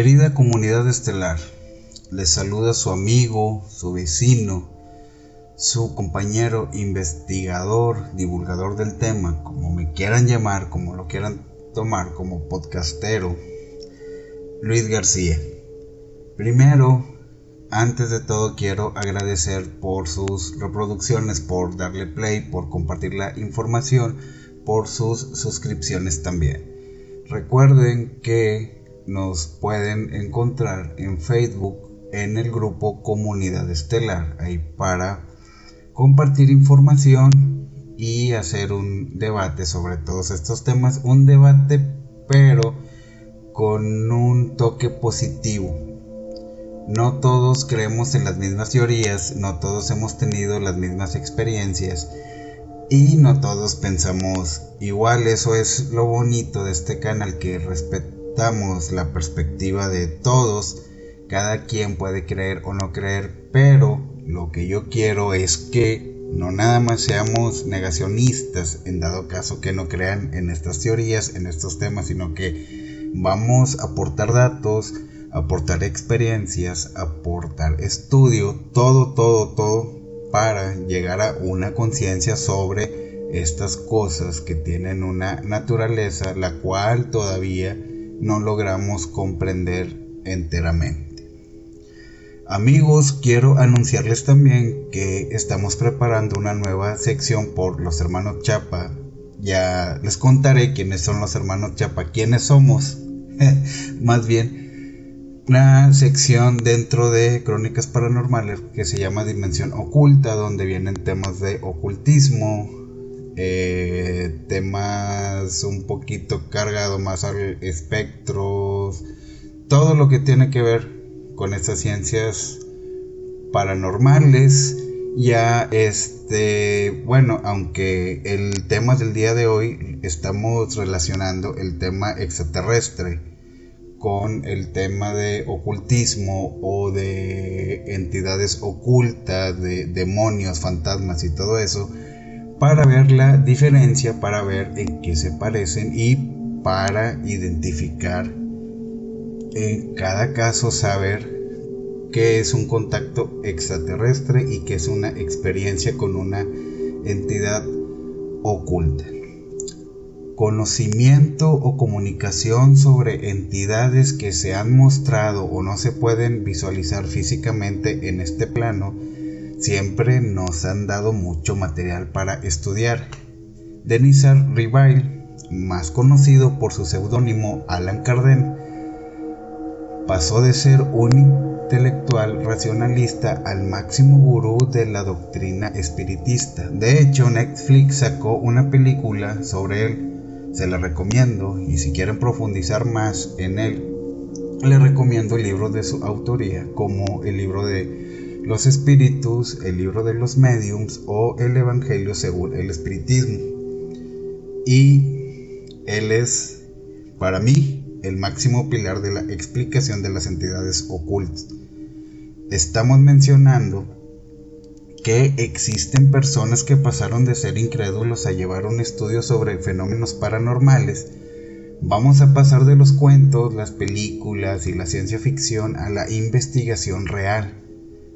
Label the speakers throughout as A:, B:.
A: Querida comunidad estelar, les saluda su amigo, su vecino, su compañero investigador, divulgador del tema, como me quieran llamar, como lo quieran tomar como podcastero, Luis García. Primero, antes de todo quiero agradecer por sus reproducciones, por darle play, por compartir la información, por sus suscripciones también. Recuerden que nos pueden encontrar en Facebook en el grupo Comunidad Estelar, ahí para compartir información y hacer un debate sobre todos estos temas, un debate pero con un toque positivo. No todos creemos en las mismas teorías, no todos hemos tenido las mismas experiencias y no todos pensamos igual. Eso es lo bonito de este canal que respeta damos la perspectiva de todos, cada quien puede creer o no creer, pero lo que yo quiero es que no nada más seamos negacionistas en dado caso que no crean en estas teorías, en estos temas, sino que vamos a aportar datos, aportar experiencias, aportar estudio, todo, todo, todo para llegar a una conciencia sobre estas cosas que tienen una naturaleza la cual todavía no logramos comprender enteramente. Amigos, quiero anunciarles también que estamos preparando una nueva sección por los hermanos Chapa. Ya les contaré quiénes son los hermanos Chapa, quiénes somos. Más bien, una sección dentro de Crónicas Paranormales que se llama Dimensión Oculta, donde vienen temas de ocultismo, eh, temas un poquito cargado más al espectros, todo lo que tiene que ver con estas ciencias paranormales. Ya este, bueno, aunque el tema del día de hoy estamos relacionando el tema extraterrestre con el tema de ocultismo o de entidades ocultas, de demonios, fantasmas y todo eso, para ver la diferencia, para ver en qué se parecen y para identificar en cada caso saber qué es un contacto extraterrestre y qué es una experiencia con una entidad oculta. Conocimiento o comunicación sobre entidades que se han mostrado o no se pueden visualizar físicamente en este plano siempre nos han dado mucho material para estudiar. Denisar Rivail, más conocido por su seudónimo Alan Kardec, pasó de ser un intelectual racionalista al máximo gurú de la doctrina espiritista. De hecho, Netflix sacó una película sobre él. Se la recomiendo y si quieren profundizar más en él, le recomiendo el libro de su autoría como el libro de los espíritus, el libro de los mediums o el Evangelio según el espiritismo. Y él es, para mí, el máximo pilar de la explicación de las entidades ocultas. Estamos mencionando que existen personas que pasaron de ser incrédulos a llevar un estudio sobre fenómenos paranormales. Vamos a pasar de los cuentos, las películas y la ciencia ficción a la investigación real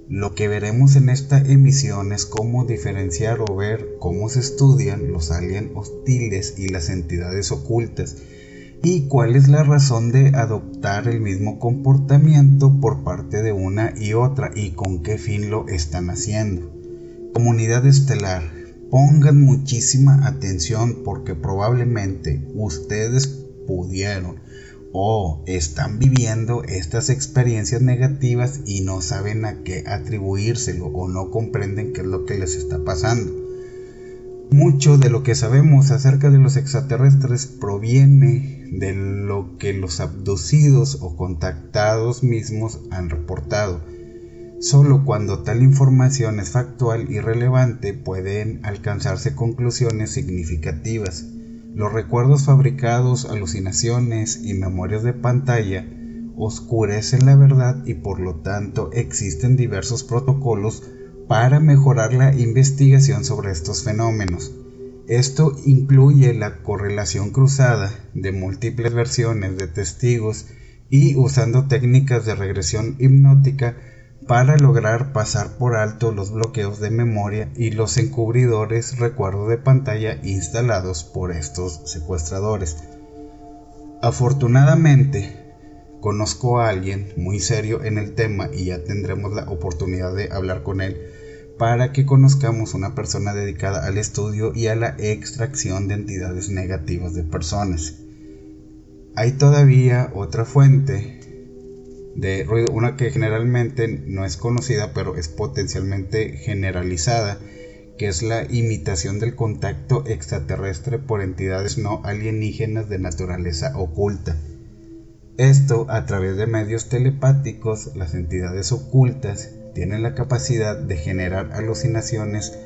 A: lo que veremos en esta emisión es cómo diferenciar o ver cómo se estudian los aliens hostiles y las entidades ocultas y cuál es la razón de adoptar el mismo comportamiento por parte de una y otra y con qué fin lo están haciendo. Comunidad estelar, pongan muchísima atención porque probablemente ustedes pudieron o están viviendo estas experiencias negativas y no saben a qué atribuírselo o no comprenden qué es lo que les está pasando. Mucho de lo que sabemos acerca de los extraterrestres proviene de lo que los abducidos o contactados mismos han reportado. Solo cuando tal información es factual y relevante pueden alcanzarse conclusiones significativas. Los recuerdos fabricados, alucinaciones y memorias de pantalla oscurecen la verdad y por lo tanto existen diversos protocolos para mejorar la investigación sobre estos fenómenos. Esto incluye la correlación cruzada de múltiples versiones de testigos y usando técnicas de regresión hipnótica para lograr pasar por alto los bloqueos de memoria y los encubridores recuerdo de pantalla instalados por estos secuestradores. Afortunadamente, conozco a alguien muy serio en el tema y ya tendremos la oportunidad de hablar con él para que conozcamos una persona dedicada al estudio y a la extracción de entidades negativas de personas. Hay todavía otra fuente de ruido, una que generalmente no es conocida pero es potencialmente generalizada, que es la imitación del contacto extraterrestre por entidades no alienígenas de naturaleza oculta. Esto a través de medios telepáticos, las entidades ocultas tienen la capacidad de generar alucinaciones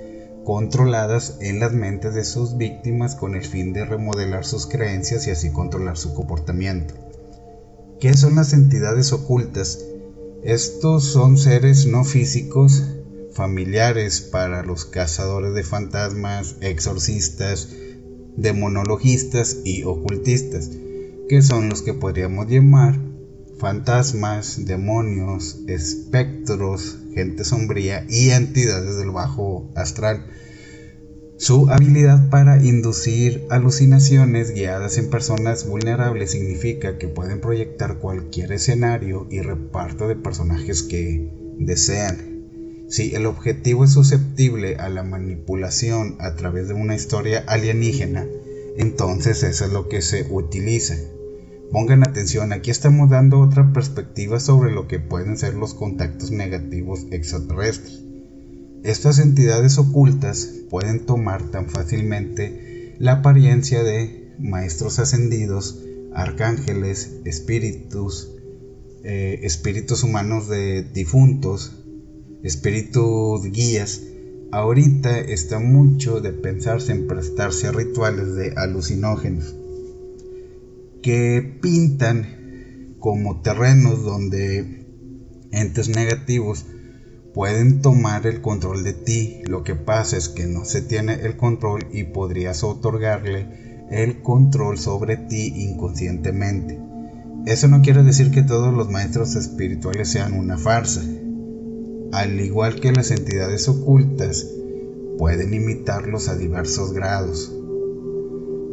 A: controladas en las mentes de sus víctimas con el fin de remodelar sus creencias y así controlar su comportamiento. ¿Qué son las entidades ocultas? Estos son seres no físicos, familiares para los cazadores de fantasmas, exorcistas, demonologistas y ocultistas, que son los que podríamos llamar fantasmas, demonios, espectros, gente sombría y entidades del bajo astral su habilidad para inducir alucinaciones guiadas en personas vulnerables significa que pueden proyectar cualquier escenario y reparto de personajes que desean. Si el objetivo es susceptible a la manipulación a través de una historia alienígena, entonces eso es lo que se utiliza. Pongan atención, aquí estamos dando otra perspectiva sobre lo que pueden ser los contactos negativos extraterrestres. Estas entidades ocultas pueden tomar tan fácilmente la apariencia de maestros ascendidos, arcángeles, espíritus, eh, espíritus humanos de difuntos, espíritus guías. Ahorita está mucho de pensarse en prestarse a rituales de alucinógenos que pintan como terrenos donde entes negativos pueden tomar el control de ti. Lo que pasa es que no se tiene el control y podrías otorgarle el control sobre ti inconscientemente. Eso no quiere decir que todos los maestros espirituales sean una farsa. Al igual que las entidades ocultas, pueden imitarlos a diversos grados.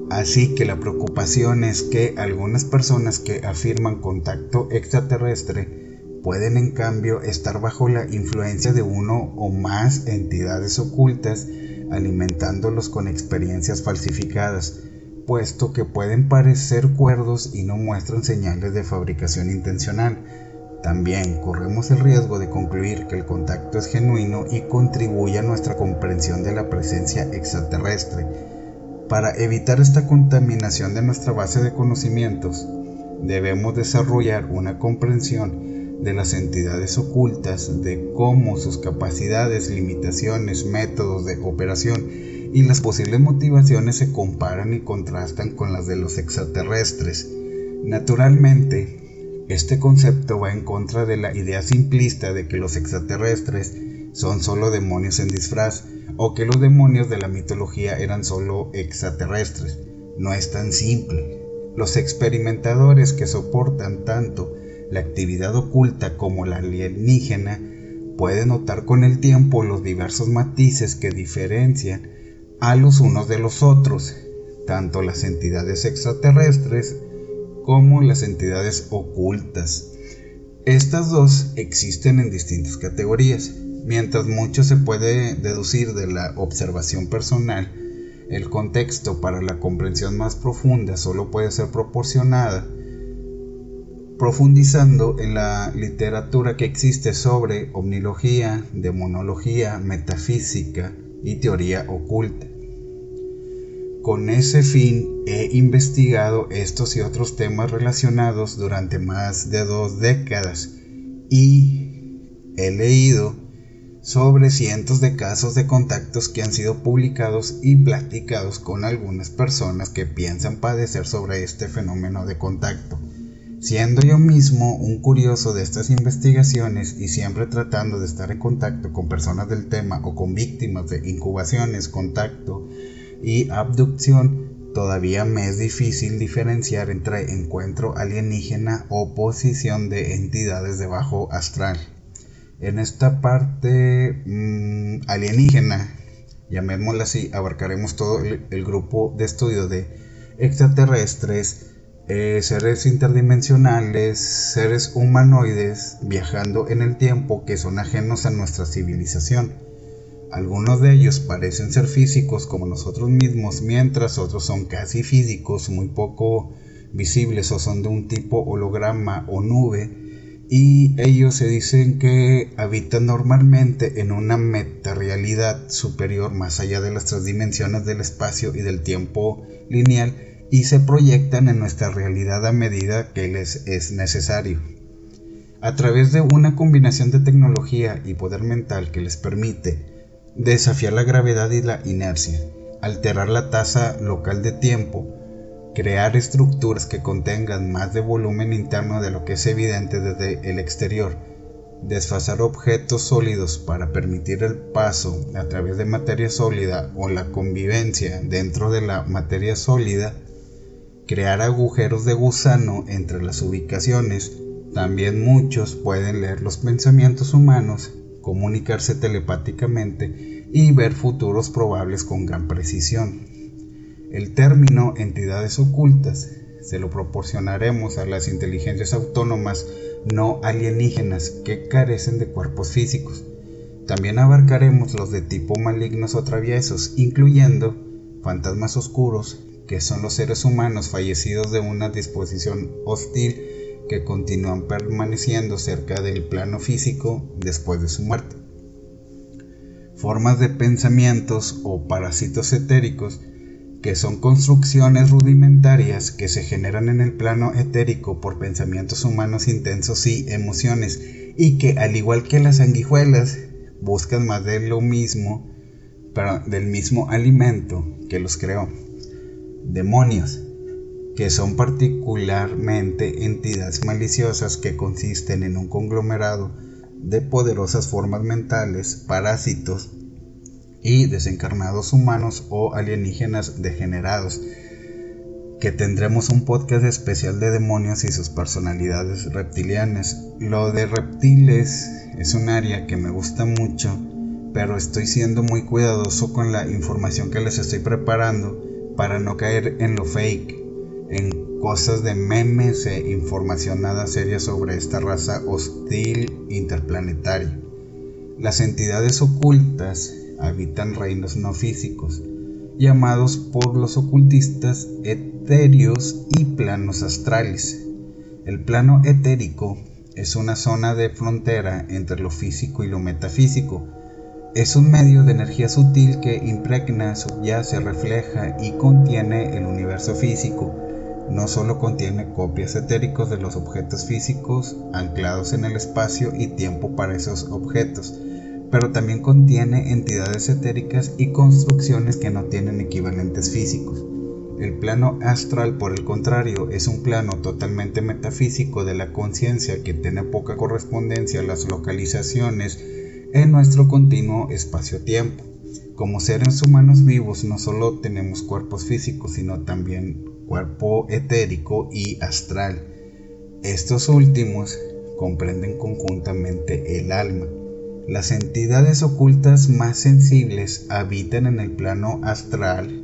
A: Así que la preocupación es que algunas personas que afirman contacto extraterrestre pueden en cambio estar bajo la influencia de uno o más entidades ocultas, alimentándolos con experiencias falsificadas, puesto que pueden parecer cuerdos y no muestran señales de fabricación intencional. También corremos el riesgo de concluir que el contacto es genuino y contribuye a nuestra comprensión de la presencia extraterrestre. Para evitar esta contaminación de nuestra base de conocimientos, debemos desarrollar una comprensión de las entidades ocultas, de cómo sus capacidades, limitaciones, métodos de operación y las posibles motivaciones se comparan y contrastan con las de los extraterrestres. Naturalmente, este concepto va en contra de la idea simplista de que los extraterrestres son solo demonios en disfraz o que los demonios de la mitología eran solo extraterrestres. No es tan simple. Los experimentadores que soportan tanto la actividad oculta como la alienígena puede notar con el tiempo los diversos matices que diferencian a los unos de los otros, tanto las entidades extraterrestres como las entidades ocultas. Estas dos existen en distintas categorías, mientras mucho se puede deducir de la observación personal, el contexto para la comprensión más profunda solo puede ser proporcionada profundizando en la literatura que existe sobre omnilogía, demonología, metafísica y teoría oculta. Con ese fin he investigado estos y otros temas relacionados durante más de dos décadas y he leído sobre cientos de casos de contactos que han sido publicados y platicados con algunas personas que piensan padecer sobre este fenómeno de contacto Siendo yo mismo un curioso de estas investigaciones y siempre tratando de estar en contacto con personas del tema o con víctimas de incubaciones, contacto y abducción, todavía me es difícil diferenciar entre encuentro alienígena o posición de entidades de bajo astral. En esta parte mm, alienígena, llamémosla así, abarcaremos todo el, grupo de estudio de extraterrestres, eh, seres interdimensionales, seres humanoides viajando en el tiempo que son ajenos a nuestra civilización. Algunos de ellos parecen ser físicos como nosotros mismos, mientras otros son casi físicos, muy poco visibles o son de un tipo holograma o nube y ellos se dicen que habitan normalmente en una metarealidad superior más allá de las tres dimensiones del espacio y del tiempo lineal y se proyectan en nuestra realidad a medida que les es necesario. A través de una combinación de tecnología y poder mental que les permite desafiar la gravedad y la inercia, alterar la tasa local de tiempo, crear estructuras que contengan más de volumen interno de lo que es evidente desde el exterior, desfasar objetos sólidos para permitir el paso a través de materia sólida o la convivencia dentro de la materia sólida, crear agujeros de gusano entre las ubicaciones, también muchos pueden leer los pensamientos humanos, comunicarse telepáticamente y ver futuros probables con gran precisión. El término entidades ocultas se lo proporcionaremos a las inteligencias autónomas no alienígenas que carecen de cuerpos físicos. También abarcaremos los de tipo malignos o traviesos, incluyendo fantasmas oscuros, que son los seres humanos fallecidos de una disposición hostil que continúan permaneciendo cerca del plano físico después de su muerte. Formas de pensamientos o parásitos etéricos que son construcciones rudimentarias que se generan en el plano etérico por pensamientos humanos intensos y emociones, y que al igual que las sanguijuelas buscan más de lo mismo, del mismo alimento que los creó. Demonios, que son particularmente entidades maliciosas que consisten en un conglomerado de poderosas formas mentales, parásitos, y desencarnados humanos o alienígenas degenerados, que tendremos un podcast especial de demonios y sus personalidades reptilianas. Lo de reptiles es un área que me gusta mucho, pero estoy siendo muy cuidadoso con la información que les estoy preparando para no caer en lo fake, en cosas de memes e información nada seria sobre esta raza hostil interplanetaria. Las entidades ocultas habitan reinos no físicos, llamados por los ocultistas etéreos y planos astrales. El plano etérico es una zona de frontera entre lo físico y lo metafísico. Es un medio de energía sutil que impregna, subyace, refleja y contiene el universo físico. No solo contiene copias etéricos de los objetos físicos anclados en el espacio y tiempo para esos objetos, pero también contiene entidades etéricas y construcciones que no tienen equivalentes físicos. El plano astral, por el contrario, es un plano totalmente metafísico de la conciencia que tiene poca correspondencia a las localizaciones en nuestro continuo espacio-tiempo. Como seres humanos vivos no solo tenemos cuerpos físicos, sino también cuerpo etérico y astral. Estos últimos comprenden conjuntamente el alma. Las entidades ocultas más sensibles habitan en el plano astral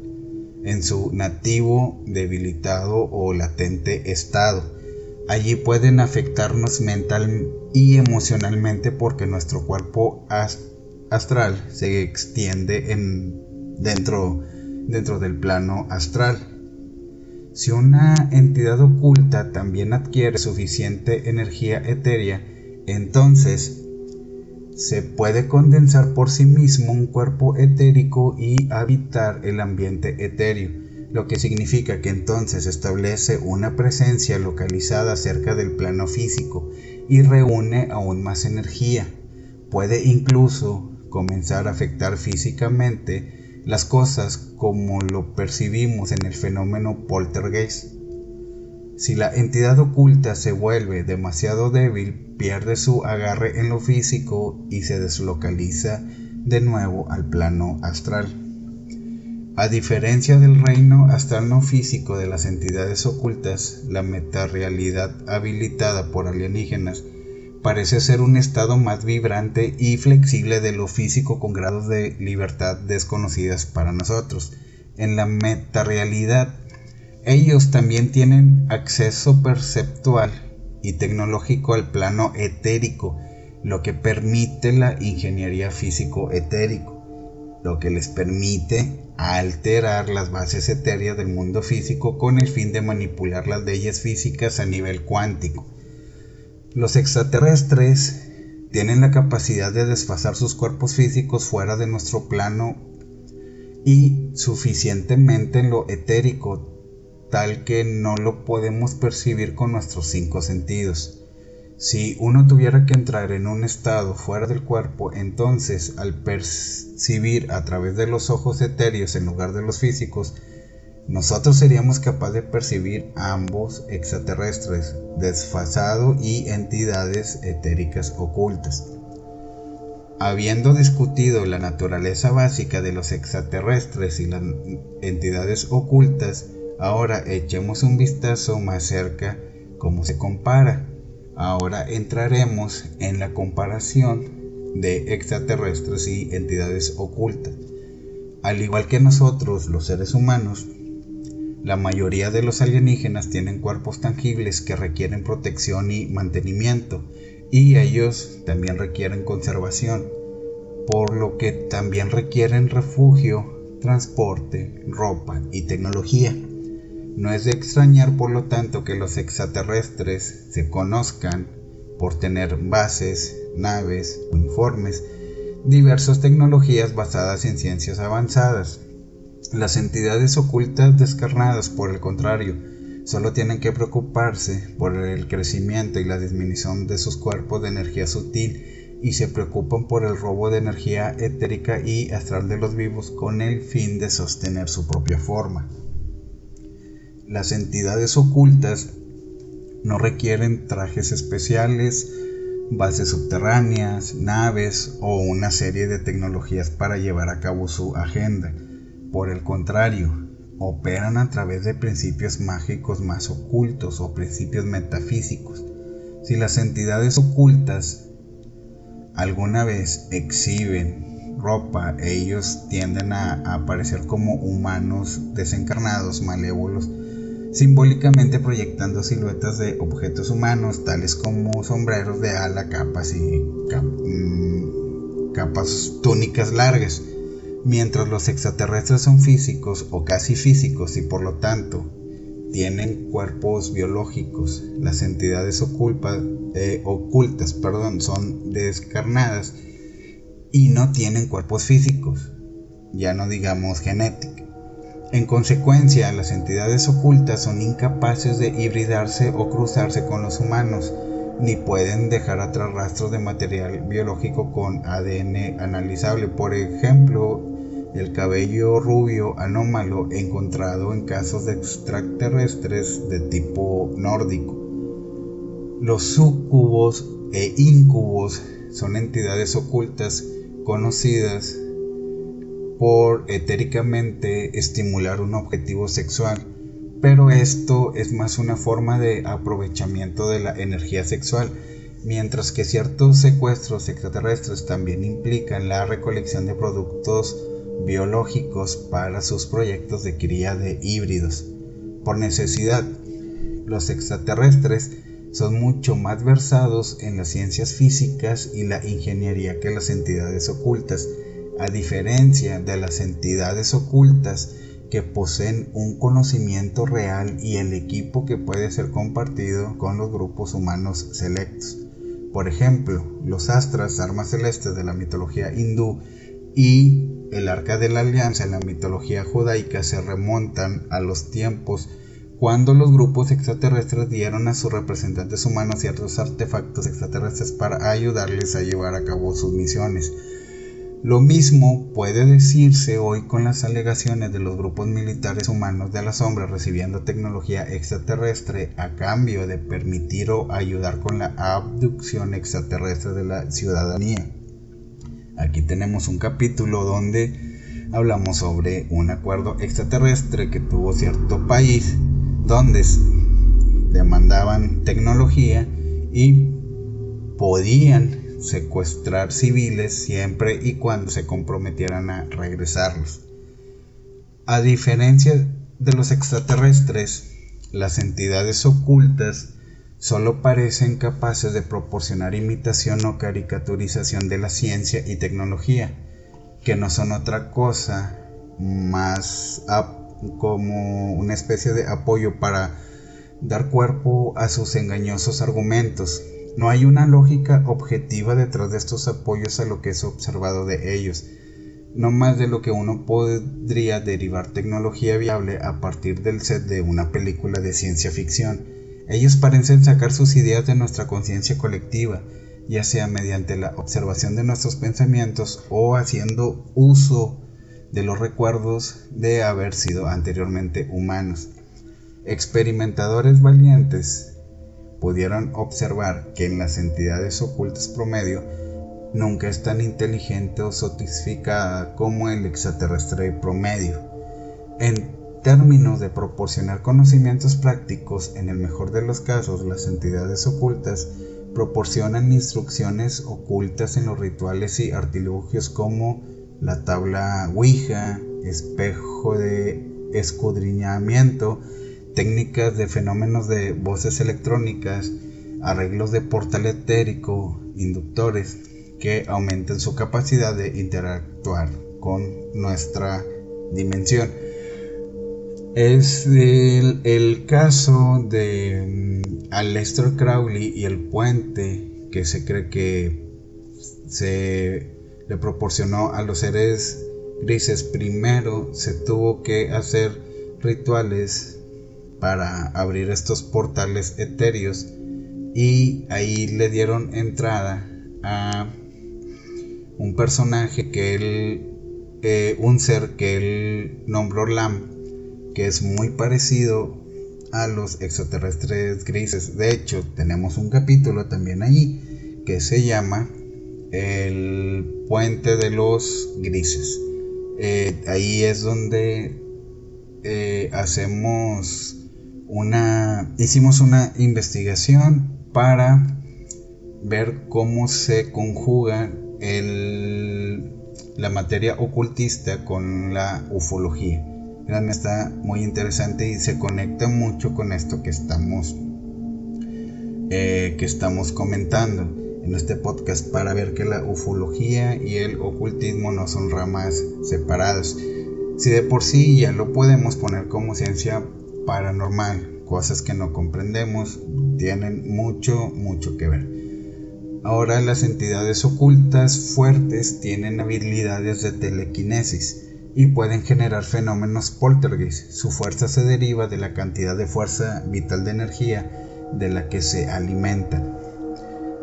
A: en su nativo, debilitado o latente estado. Allí pueden afectarnos mental y emocionalmente porque nuestro cuerpo astral se extiende en, dentro, dentro del plano astral. Si una entidad oculta también adquiere suficiente energía etérea, entonces se puede condensar por sí mismo un cuerpo etérico y habitar el ambiente etéreo, lo que significa que entonces establece una presencia localizada cerca del plano físico y reúne aún más energía. Puede incluso comenzar a afectar físicamente las cosas como lo percibimos en el fenómeno poltergeist. Si la entidad oculta se vuelve demasiado débil, pierde su agarre en lo físico y se deslocaliza de nuevo al plano astral. A diferencia del reino astral no físico de las entidades ocultas, la metarealidad habilitada por alienígenas parece ser un estado más vibrante y flexible de lo físico con grados de libertad desconocidas para nosotros. En la metarealidad, ellos también tienen acceso perceptual y tecnológico al plano etérico, lo que permite la ingeniería físico-etérico, lo que les permite alterar las bases etéreas del mundo físico con el fin de manipular las leyes físicas a nivel cuántico. Los extraterrestres tienen la capacidad de desfasar sus cuerpos físicos fuera de nuestro plano y suficientemente en lo etérico tal que no lo podemos percibir con nuestros cinco sentidos. Si uno tuviera que entrar en un estado fuera del cuerpo, entonces al percibir a través de los ojos etéreos en lugar de los físicos, nosotros seríamos capaces de percibir ambos extraterrestres, desfasado y entidades etéricas ocultas. Habiendo discutido la naturaleza básica de los extraterrestres y las entidades ocultas, ahora echemos un vistazo más cerca cómo se compara. Ahora entraremos en la comparación de extraterrestres y entidades ocultas. Al igual que nosotros, los seres humanos, la mayoría de los alienígenas tienen cuerpos tangibles que requieren protección y mantenimiento, y ellos también requieren conservación, por lo que también requieren refugio, transporte, ropa y tecnología. No es de extrañar, por lo tanto, que los extraterrestres se conozcan por tener bases, naves, uniformes, diversas tecnologías basadas en ciencias avanzadas. Las entidades ocultas descarnadas, por el contrario, solo tienen que preocuparse por el crecimiento y la disminución de sus cuerpos de energía sutil y se preocupan por el robo de energía etérica y astral de los vivos con el fin de sostener su propia forma. Las entidades ocultas no requieren trajes especiales, bases subterráneas, naves o una serie de tecnologías para llevar a cabo su agenda. Por el contrario, operan a través de principios mágicos más ocultos o principios metafísicos. Si las entidades ocultas alguna vez exhiben ropa, ellos tienden a, aparecer como humanos desencarnados, malévolos, simbólicamente proyectando siluetas de objetos humanos tales como sombreros de ala, capas y mm, capas túnicas largas, mientras los extraterrestres son físicos o casi físicos y por lo tanto tienen cuerpos biológicos. Las entidades eh, ocultas perdón, son descarnadas y no tienen cuerpos físicos, ya no digamos genéticos. En consecuencia, las entidades ocultas son incapaces de hibridarse o cruzarse con los humanos, ni pueden dejar atrás rastros de material biológico con ADN analizable. Por ejemplo, el cabello rubio anómalo encontrado en casos de extraterrestres de tipo nórdico. Los sucubos e incubos son entidades ocultas conocidas por etéricamente estimular un objetivo sexual, pero esto es más una forma de aprovechamiento de la energía sexual, mientras que ciertos secuestros extraterrestres también implican la recolección de productos biológicos para sus proyectos de cría de híbridos. Por necesidad, los extraterrestres son mucho más versados en las ciencias físicas y la ingeniería que las entidades ocultas, a diferencia de las entidades ocultas que poseen un conocimiento real y el equipo que puede ser compartido con los grupos humanos selectos. Por ejemplo, los astras, armas celestes de la mitología hindú, y el arca de la alianza en la mitología judaica se remontan a los tiempos cuando los grupos extraterrestres dieron a sus representantes humanos ciertos artefactos extraterrestres para ayudarles a llevar a cabo sus misiones. Lo mismo puede decirse hoy con las alegaciones de los grupos militares humanos de la sombra recibiendo tecnología extraterrestre a cambio de permitir o ayudar con la abducción extraterrestre de la ciudadanía. Aquí tenemos un capítulo donde hablamos sobre un acuerdo extraterrestre que tuvo cierto país donde demandaban tecnología y podían secuestrar civiles siempre y cuando se comprometieran a regresarlos. A diferencia de los extraterrestres, las entidades ocultas solo parecen capaces de proporcionar imitación o caricaturización de la ciencia y tecnología, que no son otra cosa más como una especie de apoyo para dar cuerpo a sus engañosos argumentos. No hay una lógica objetiva detrás de estos apoyos a lo que es observado de ellos, no más de lo que uno podría derivar tecnología viable a partir del set de una película de ciencia ficción. Ellos parecen sacar sus ideas de nuestra conciencia colectiva, ya sea mediante la observación de nuestros pensamientos o haciendo uso de los recuerdos de haber sido anteriormente humanos. Experimentadores valientes pudieron observar que en las entidades ocultas promedio nunca es tan inteligente o sotificada como el extraterrestre promedio. En términos de proporcionar conocimientos prácticos, en el mejor de los casos, las entidades ocultas proporcionan instrucciones ocultas en los rituales y artilugios como la tabla Ouija, espejo de escudriñamiento, técnicas de fenómenos de voces electrónicas, arreglos de portal etérico, inductores, que aumenten su capacidad de interactuar con nuestra dimensión. Es el, caso de mm, Aleister Crowley y el puente que se cree que se le proporcionó a los seres grises. Primero se tuvo que hacer rituales para abrir estos portales etéreos y ahí le dieron entrada a un personaje que él, eh, un ser que él nombró Lam, que es muy parecido a los extraterrestres grises. De hecho, tenemos un capítulo también ahí que se llama el puente de los grises. Eh, ahí es donde eh, hacemos una, hicimos una investigación para ver cómo se conjuga la materia ocultista con la ufología. Créanme, está muy interesante y se conecta mucho con esto que estamos, eh, que estamos comentando en este podcast para ver que la ufología y el ocultismo no son ramas separadas. Si de por sí ya lo podemos poner como ciencia paranormal, cosas que no comprendemos, tienen mucho, mucho que ver. Ahora las entidades ocultas fuertes tienen habilidades de telequinesis y pueden generar fenómenos poltergeist. Su fuerza se deriva de la cantidad de fuerza vital de energía de la que se alimentan.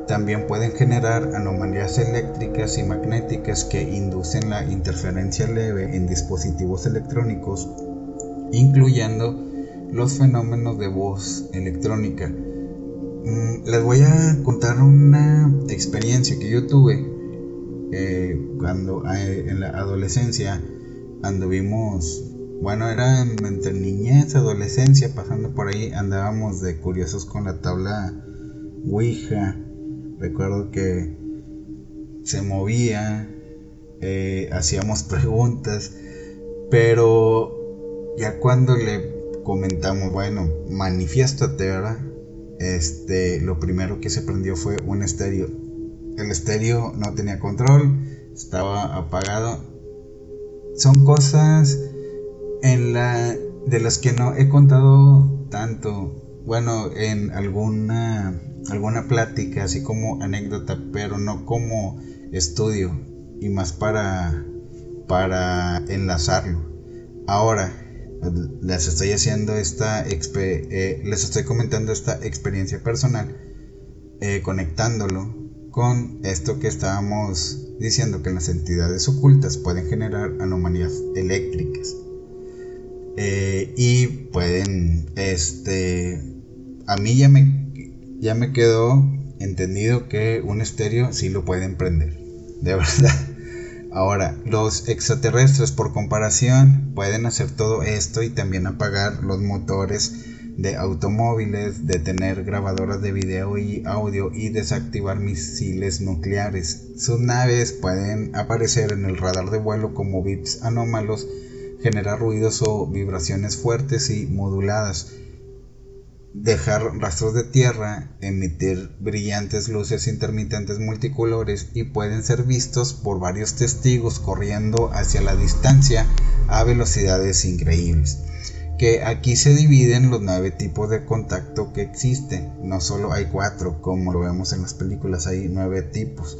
A: También pueden generar anomalías eléctricas y magnéticas que inducen la interferencia leve en dispositivos electrónicos, incluyendo los fenómenos de voz electrónica. Mm, les voy a contar una experiencia que yo tuve eh, cuando eh, en la adolescencia anduvimos, bueno, era entre niñez, adolescencia, pasando por ahí, andábamos de curiosos con la tabla Ouija Recuerdo que se movía, eh, hacíamos preguntas, pero ya cuando le comentamos, bueno, manifiéstate, ¿verdad? Este, lo primero que se prendió fue un estéreo. El estéreo no tenía control, estaba apagado. Son cosas en la de las que no he contado tanto. Bueno, en alguna alguna plática, así como anécdota, pero no como estudio y más para, para enlazarlo. Ahora, les estoy haciendo esta, eh, les estoy comentando esta experiencia personal, eh, conectándolo con esto que estábamos diciendo que las entidades ocultas pueden generar anomalías eléctricas eh, y pueden, este, a mí ya me ya me quedó entendido que un estéreo sí lo pueden prender. De verdad. Ahora, los extraterrestres por comparación pueden hacer todo esto y también apagar los motores de automóviles, detener grabadoras de video y audio y desactivar misiles nucleares. Sus naves pueden aparecer en el radar de vuelo como bips anómalos, generar ruidos o vibraciones fuertes y moduladas dejar rastros de tierra, emitir brillantes luces intermitentes multicolores y pueden ser vistos por varios testigos corriendo hacia la distancia a velocidades increíbles. Que aquí se dividen los nueve tipos de contacto que existen. No solo hay cuatro, como lo vemos en las películas, hay nueve tipos.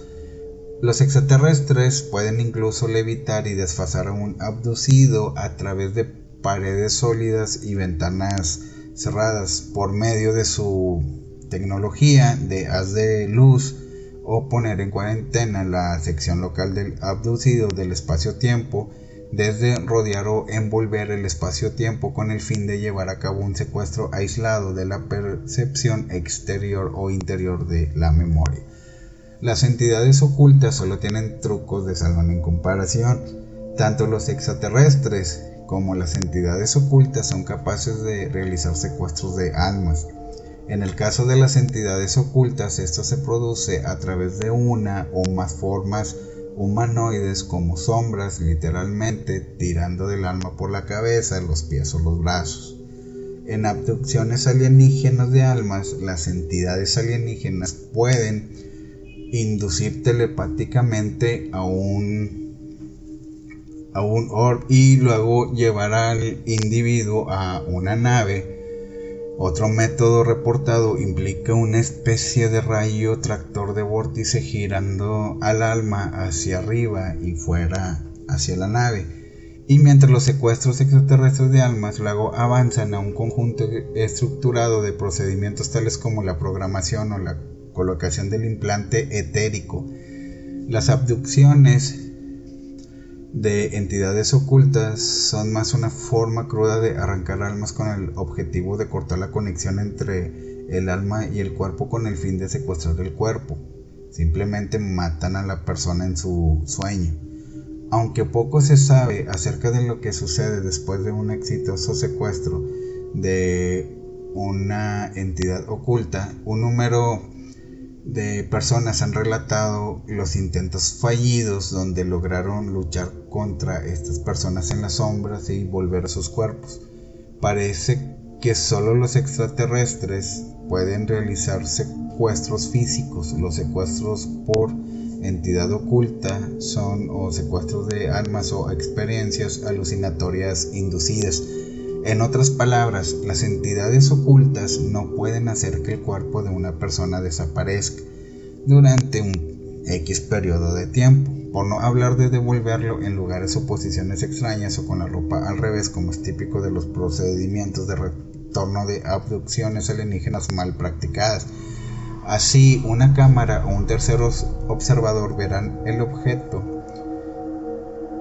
A: Los extraterrestres pueden incluso levitar y desfasar a un abducido a través de paredes sólidas y ventanas cerradas por medio de su tecnología de haz de luz o poner en cuarentena la sección local del abducido del espacio-tiempo desde rodear o envolver el espacio-tiempo con el fin de llevar a cabo un secuestro aislado de la percepción exterior o interior de la memoria. Las entidades ocultas solo tienen trucos de salón en comparación. Tanto los extraterrestres como las entidades ocultas son capaces de realizar secuestros de almas. En el caso de las entidades ocultas, esto se produce a través de una o más formas humanoides como sombras, literalmente tirando del alma por la cabeza, los pies o los brazos. En abducciones alienígenas de almas, las entidades alienígenas pueden inducir telepáticamente a un un orb y luego llevar al individuo a una nave. Otro método reportado implica una especie de rayo tractor de vórtice girando al alma hacia arriba y fuera hacia la nave. Y mientras los secuestros extraterrestres de almas luego avanzan a un conjunto estructurado de procedimientos tales como la programación o la colocación del implante etérico. Las abducciones de entidades ocultas son más una forma cruda de arrancar almas con el objetivo de cortar la conexión entre el alma y el cuerpo con el fin de secuestrar el cuerpo. Simplemente matan a la persona en su sueño. Aunque poco se sabe acerca de lo que sucede después de un exitoso secuestro de una entidad oculta, un número de personas han relatado los intentos fallidos donde lograron luchar contra estas personas en las sombras y volver a sus cuerpos. Parece que solo los extraterrestres pueden realizar secuestros físicos. Los secuestros por entidad oculta son o secuestros de almas o experiencias alucinatorias inducidas. En otras palabras, las entidades ocultas no pueden hacer que el cuerpo de una persona desaparezca durante un X periodo de tiempo, por no hablar de devolverlo en lugares o posiciones extrañas o con la ropa al revés, como es típico de los procedimientos de retorno de abducciones alienígenas mal practicadas. Así, una cámara o un tercer observador verán el objeto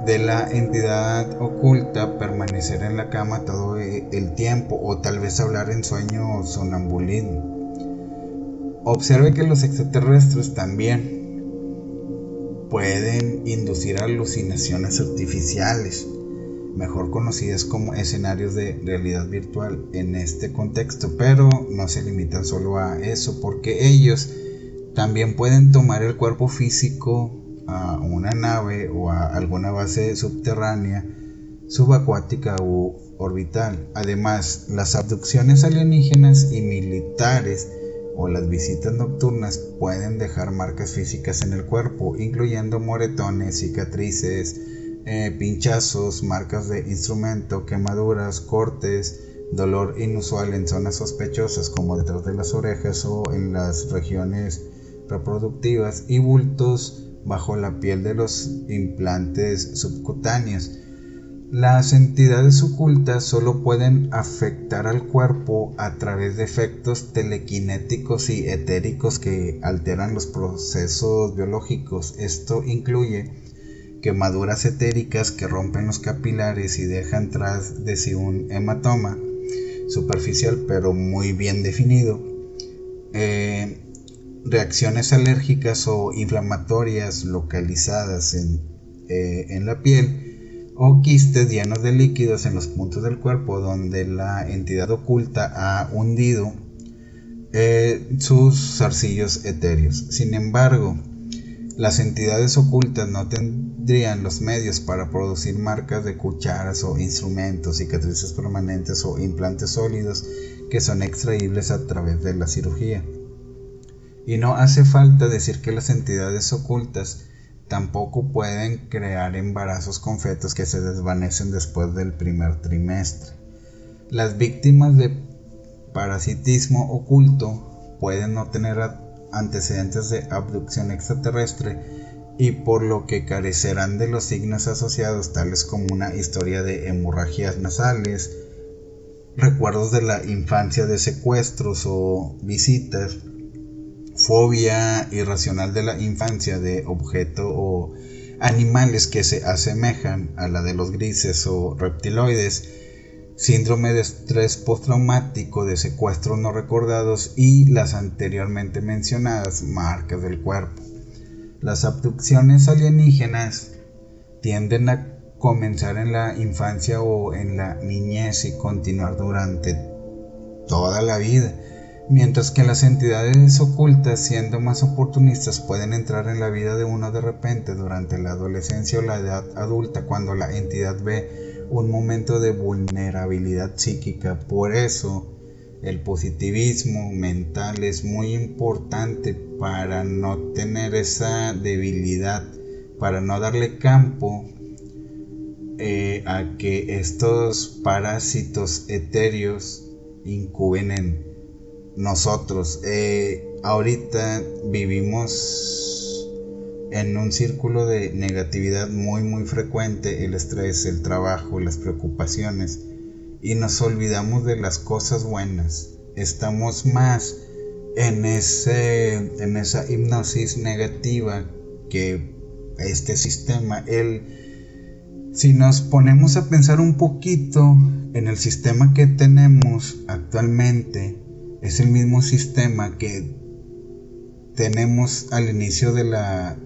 A: de la entidad oculta permanecer en la cama todo e, el tiempo o tal vez hablar en sueño sonambulismo. Observe que los extraterrestres también pueden inducir alucinaciones artificiales, mejor conocidas como escenarios de realidad virtual en este contexto, pero no se limitan solo a eso, porque ellos también pueden tomar el cuerpo físico a una nave o a alguna base subterránea, subacuática u orbital. Además, las abducciones alienígenas y militares o las visitas nocturnas pueden dejar marcas físicas en el cuerpo, incluyendo moretones, cicatrices, eh, pinchazos, marcas de instrumento, quemaduras, cortes, dolor inusual en zonas sospechosas como detrás de las orejas o en las regiones reproductivas y bultos bajo la piel de los implantes subcutáneos. Las entidades ocultas solo pueden afectar al cuerpo a través de efectos telequinéticos y etéricos que alteran los procesos biológicos. Esto incluye quemaduras etéricas que rompen los capilares y dejan tras de sí un hematoma superficial pero muy bien definido. Eh, reacciones alérgicas o inflamatorias localizadas en eh, en la piel o quistes llenos de líquidos en los puntos del cuerpo donde la entidad oculta ha hundido eh, sus zarcillos etéreos. Sin embargo, las entidades ocultas no tendrían los medios para producir marcas de cucharas o instrumentos, cicatrices permanentes o implantes sólidos que son extraíbles a través de la cirugía. Y no hace falta decir que las entidades ocultas tampoco pueden crear embarazos con fetos que se desvanecen después del primer trimestre. Las víctimas de parasitismo oculto pueden no tener antecedentes de abducción extraterrestre y por lo que carecerán de los signos asociados tales como una historia de hemorragias nasales, recuerdos de la infancia de secuestros o visitas, fobia irracional de la infancia de objeto o animales que se asemejan a la de los grises o reptiloides, síndrome de estrés postraumático de secuestros no recordados y las anteriormente mencionadas marcas del cuerpo. Las abducciones alienígenas tienden a comenzar en la infancia o en la niñez y continuar durante toda la vida, mientras que las entidades ocultas, siendo más oportunistas, pueden entrar en la vida de uno de repente durante la adolescencia o la edad adulta cuando la entidad ve un momento de vulnerabilidad psíquica. Por eso el positivismo mental es muy importante para no tener esa debilidad, para no darle campo eh, a que estos parásitos etéreos incuben en nosotros. Eh, ahorita vivimos en un círculo de negatividad muy muy frecuente, el estrés, el trabajo, las preocupaciones, y nos olvidamos de las cosas buenas. Estamos más en, ese, en esa hipnosis negativa que este sistema. El, si nos ponemos a pensar un poquito en el sistema que tenemos actualmente, es el mismo sistema que tenemos al inicio de la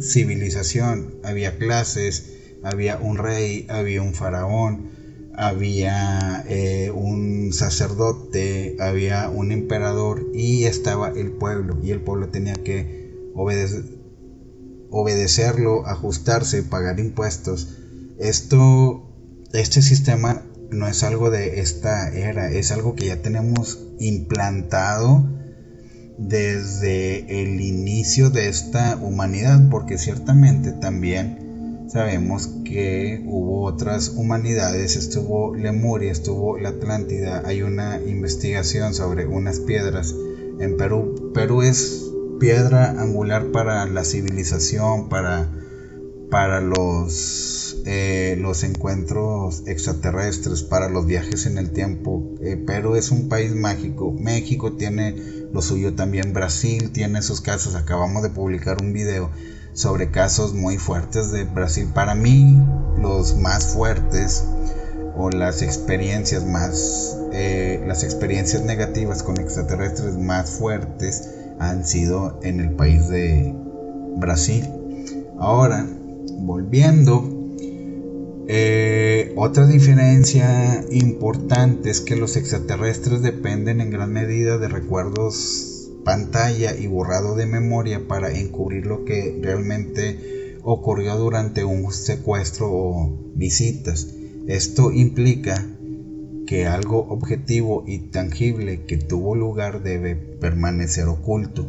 A: civilización, había clases, había un rey, había un faraón, había eh, un sacerdote, había un emperador y estaba el pueblo y el pueblo tenía que obedecerlo, ajustarse, pagar impuestos. Esto, este sistema no es algo de esta era, es algo que ya tenemos implantado desde el inicio de esta humanidad, porque ciertamente también sabemos que hubo otras humanidades, estuvo Lemuria, estuvo la Atlántida, hay una investigación sobre unas piedras en Perú. Perú es piedra angular para la civilización, para, para los, eh, los encuentros extraterrestres, para los viajes en el tiempo. Eh, Perú es un país mágico. México tiene lo suyo también Brasil tiene sus casos. Acabamos de publicar un video sobre casos muy fuertes de Brasil. Para mí, los más fuertes o las experiencias más, eh, las experiencias negativas con extraterrestres más fuertes han sido en el país de Brasil. Ahora, volviendo eh, otra diferencia importante es que los extraterrestres dependen en gran medida de recuerdos pantalla y borrado de memoria para encubrir lo que realmente ocurrió durante un secuestro o visitas. Esto implica que algo objetivo y tangible que tuvo lugar debe permanecer oculto.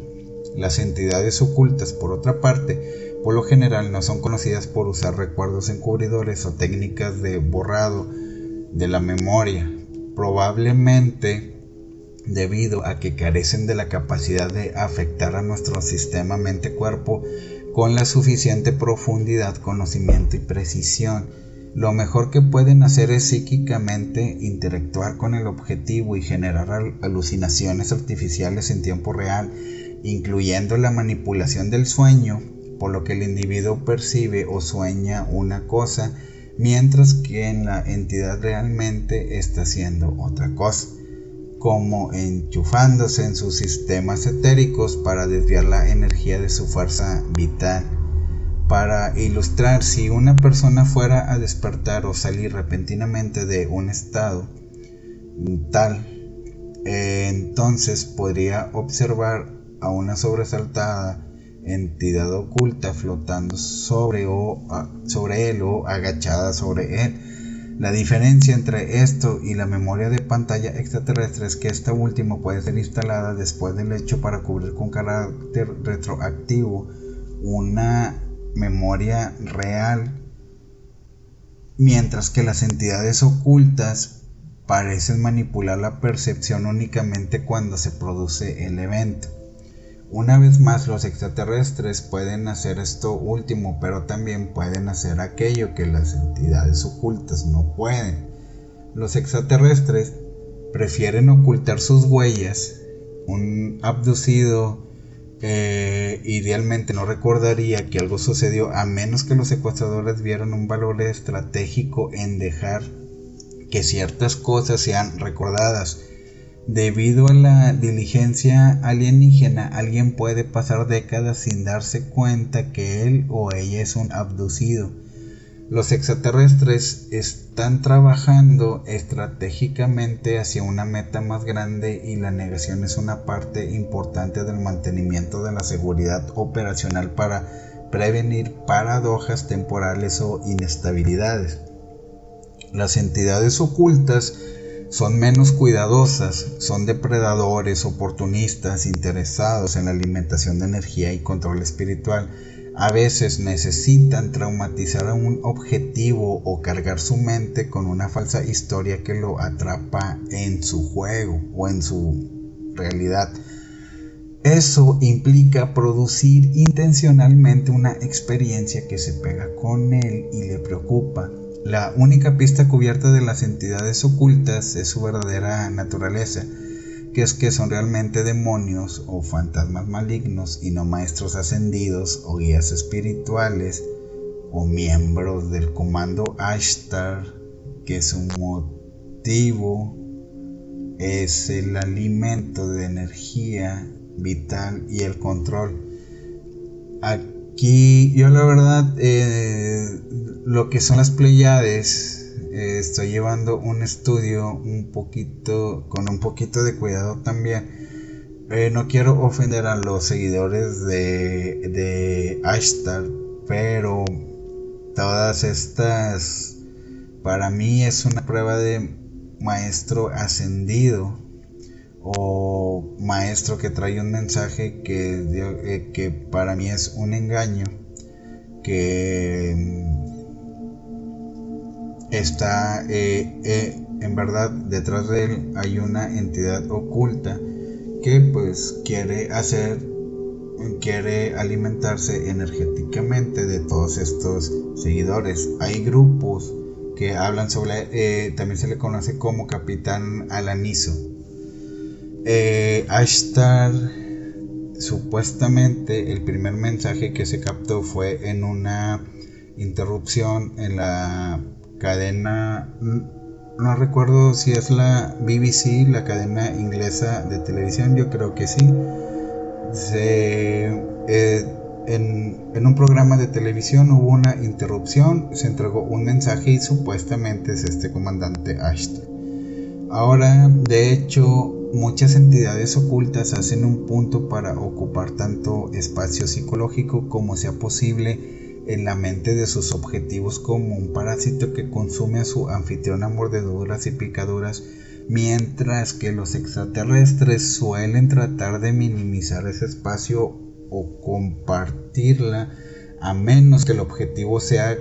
A: Las entidades ocultas, por otra parte, por lo general no son conocidas por usar recuerdos encubridores o técnicas de borrado de la memoria, probablemente debido a que carecen de la capacidad de afectar a nuestro sistema mente-cuerpo con la suficiente profundidad, conocimiento y precisión. Lo mejor que pueden hacer es psíquicamente interactuar con el objetivo y generar alucinaciones artificiales en tiempo real, incluyendo la manipulación del sueño por lo que el individuo percibe o sueña una cosa, mientras que en la entidad realmente está haciendo otra cosa, como enchufándose en sus sistemas etéricos para desviar la energía de su fuerza vital. para ilustrar, si una persona fuera a despertar o salir repentinamente de un estado tal, entonces podría observar a una sobresaltada entidad oculta flotando sobre, él o agachada sobre él. La diferencia entre esto y la memoria de pantalla extraterrestre es que esta última puede ser instalada después del hecho para cubrir con carácter retroactivo una memoria real, mientras que las entidades ocultas parecen manipular la percepción únicamente cuando se produce el evento. Una vez más, los extraterrestres pueden hacer esto último, pero también pueden hacer aquello que las entidades ocultas no pueden. Los extraterrestres prefieren ocultar sus huellas. Un abducido eh, idealmente no recordaría que algo sucedió a menos que los secuestradores vieran un valor estratégico en dejar que ciertas cosas sean recordadas. Debido a la diligencia alienígena, alguien puede pasar décadas sin darse cuenta que él o ella es un abducido. Los extraterrestres están trabajando estratégicamente hacia una meta más grande y la negación es una parte importante del mantenimiento de la seguridad operacional para prevenir paradojas temporales o inestabilidades. Las entidades ocultas son menos cuidadosas, son depredadores, oportunistas, interesados en la alimentación de energía y control espiritual. A veces necesitan traumatizar a un objetivo o cargar su mente con una falsa historia que lo atrapa en su juego o en su realidad. Eso implica producir intencionalmente una experiencia que se pega con él y le preocupa la única pista cubierta de las entidades ocultas es su verdadera naturaleza, que es que son realmente demonios o fantasmas malignos y no maestros ascendidos o guías espirituales o miembros del comando Ashtar, que su motivo es el alimento de energía vital y el control. Yo la verdad eh, lo que son las Pleiades, eh, estoy llevando un estudio un poquito, con un poquito de cuidado también. Eh, no quiero ofender a los seguidores de, de pero todas estas, para mí es una prueba de maestro ascendido o maestro que trae un mensaje que, eh, para mí es un engaño que está eh, eh, en verdad detrás de él hay una entidad oculta que pues quiere hacer quiere alimentarse energéticamente de todos estos seguidores. Hay grupos que hablan sobre también se le conoce como capitán alanizo Ashtar supuestamente el primer mensaje que se captó fue en una interrupción en la cadena, no recuerdo si es la BBC, la cadena inglesa de televisión, yo creo que sí. Eh, en, un programa de televisión hubo una interrupción, se entregó un mensaje y supuestamente es este comandante Ashton. Ahora, de hecho, muchas entidades ocultas hacen un punto para ocupar tanto espacio psicológico como sea posible en la mente de sus objetivos como un parásito que consume a su anfitrión a mordeduras y picaduras, mientras que los extraterrestres suelen tratar de minimizar ese espacio o compartirla a menos que el objetivo sea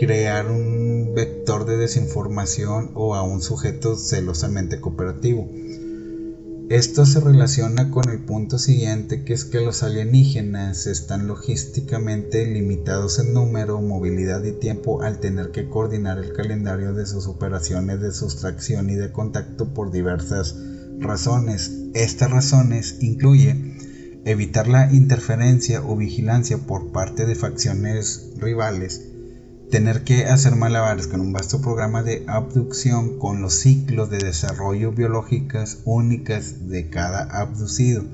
A: crear un vector de desinformación o a un sujeto celosamente cooperativo. Esto se relaciona con el punto siguiente, que es que los alienígenas están logísticamente limitados en número, movilidad y tiempo al tener que coordinar el calendario de sus operaciones de sustracción y de contacto por diversas razones. Estas razones incluyen evitar la interferencia o vigilancia por parte de facciones rivales, tener que hacer malabares con un vasto programa de abducción con los ciclos de desarrollo biológicas únicas de cada abducido,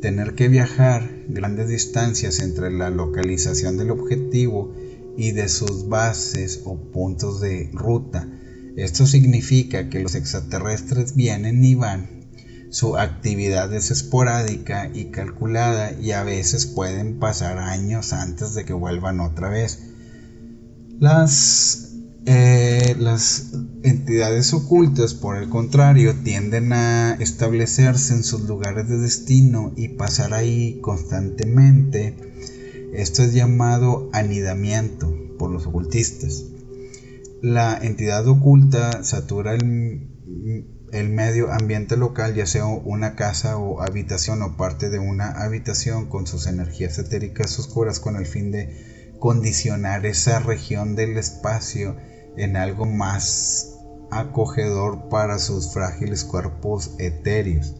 A: tener que viajar grandes distancias entre la localización del objetivo y de sus bases o puntos de ruta. Esto significa que los extraterrestres vienen y van. Su actividad es esporádica y calculada y a veces pueden pasar años antes de que vuelvan otra vez. Las, eh, las entidades ocultas, por el contrario, tienden a establecerse en sus lugares de destino y pasar ahí constantemente. Esto es llamado anidamiento por los ocultistas. La entidad oculta satura el, el medio ambiente local, ya sea una casa o habitación o parte de una habitación con sus energías etéricas oscuras con el fin de condicionar esa región del espacio en algo más acogedor para sus frágiles cuerpos etéreos.